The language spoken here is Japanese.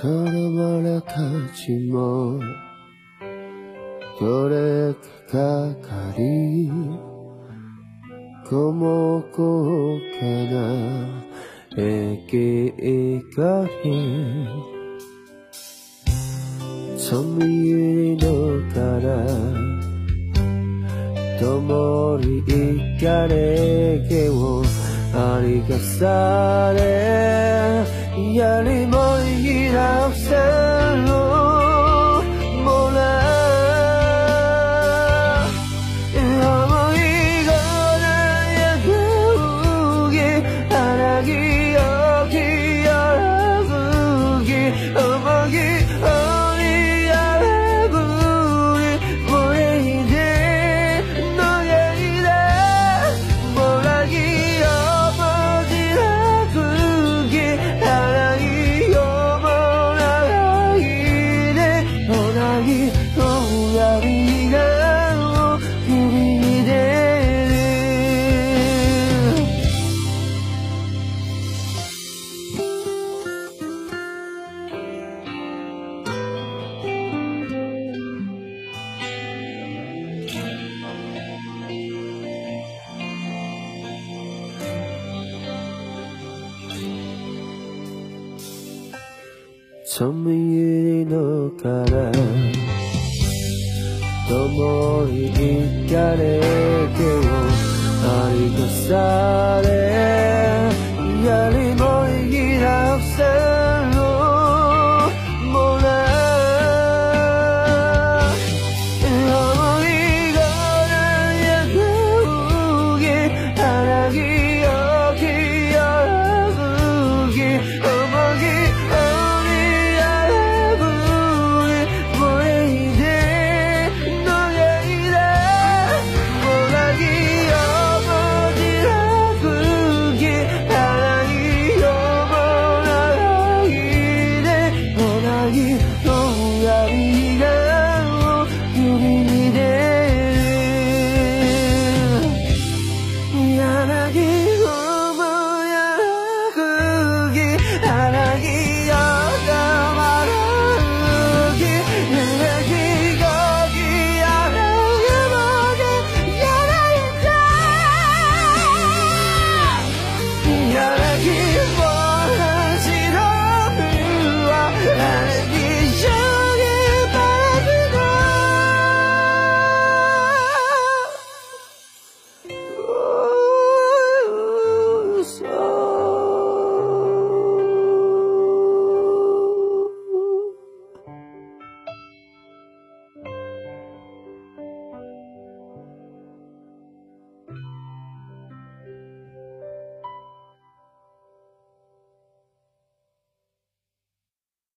さらわれたちも取れかかりこもこかな駅かり寒りのから灯り行かれけをありがされ。やりも have 寒いのから共に行かれけを歩かされ你哦爱你